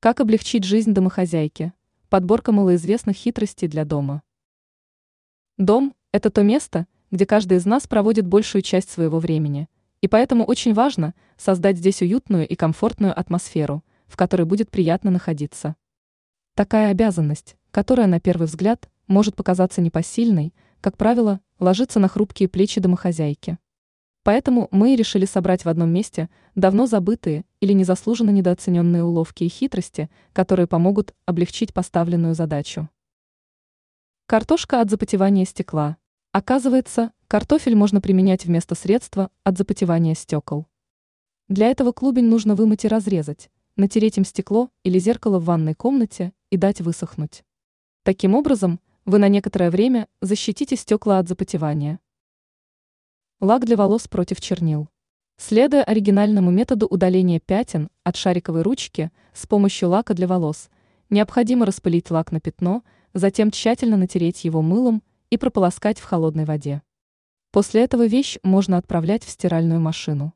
Как облегчить жизнь домохозяйки? Подборка малоизвестных хитростей для дома. Дом – это то место, где каждый из нас проводит большую часть своего времени, и поэтому очень важно создать здесь уютную и комфортную атмосферу, в которой будет приятно находиться. Такая обязанность, которая на первый взгляд может показаться непосильной, как правило, ложится на хрупкие плечи домохозяйки. Поэтому мы и решили собрать в одном месте давно забытые или незаслуженно недооцененные уловки и хитрости, которые помогут облегчить поставленную задачу. Картошка от запотевания стекла. Оказывается, картофель можно применять вместо средства от запотевания стекол. Для этого клубень нужно вымыть и разрезать, натереть им стекло или зеркало в ванной комнате и дать высохнуть. Таким образом, вы на некоторое время защитите стекла от запотевания. Лак для волос против чернил. Следуя оригинальному методу удаления пятен от шариковой ручки с помощью лака для волос, необходимо распылить лак на пятно, затем тщательно натереть его мылом и прополоскать в холодной воде. После этого вещь можно отправлять в стиральную машину.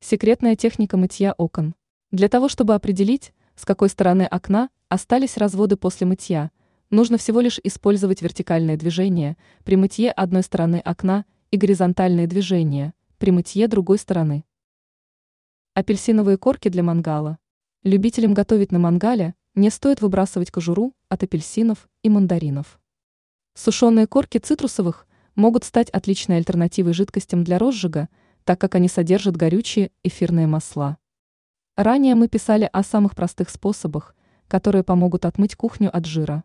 Секретная техника мытья окон. Для того, чтобы определить, с какой стороны окна остались разводы после мытья, нужно всего лишь использовать вертикальное движение при мытье одной стороны окна и горизонтальные движения при мытье другой стороны. Апельсиновые корки для мангала. Любителям готовить на мангале не стоит выбрасывать кожуру от апельсинов и мандаринов. Сушеные корки цитрусовых могут стать отличной альтернативой жидкостям для розжига, так как они содержат горючие эфирные масла. Ранее мы писали о самых простых способах, которые помогут отмыть кухню от жира.